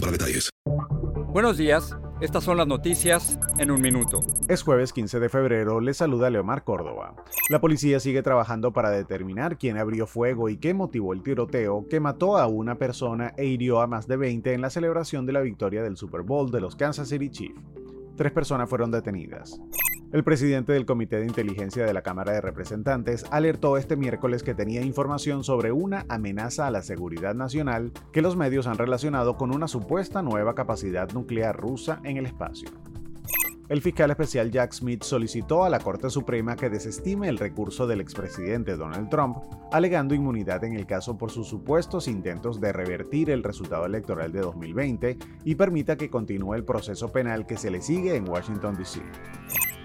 para detalles. Buenos días, estas son las noticias en un minuto. Es jueves 15 de febrero, le saluda Leomar Córdoba. La policía sigue trabajando para determinar quién abrió fuego y qué motivó el tiroteo que mató a una persona e hirió a más de 20 en la celebración de la victoria del Super Bowl de los Kansas City Chiefs. Tres personas fueron detenidas. El presidente del Comité de Inteligencia de la Cámara de Representantes alertó este miércoles que tenía información sobre una amenaza a la seguridad nacional que los medios han relacionado con una supuesta nueva capacidad nuclear rusa en el espacio. El fiscal especial Jack Smith solicitó a la Corte Suprema que desestime el recurso del expresidente Donald Trump, alegando inmunidad en el caso por sus supuestos intentos de revertir el resultado electoral de 2020 y permita que continúe el proceso penal que se le sigue en Washington, D.C.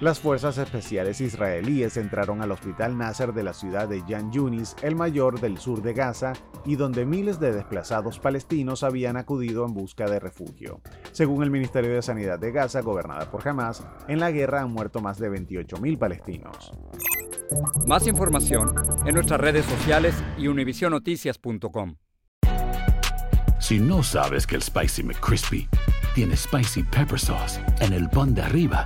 Las fuerzas especiales israelíes entraron al hospital Nasser de la ciudad de Yan Yunis, el mayor del sur de Gaza, y donde miles de desplazados palestinos habían acudido en busca de refugio. Según el Ministerio de Sanidad de Gaza, gobernada por Hamas, en la guerra han muerto más de 28.000 palestinos. Más información en nuestras redes sociales y univisionoticias.com. Si no sabes que el Spicy McCrispy tiene Spicy Pepper Sauce en el pan de arriba,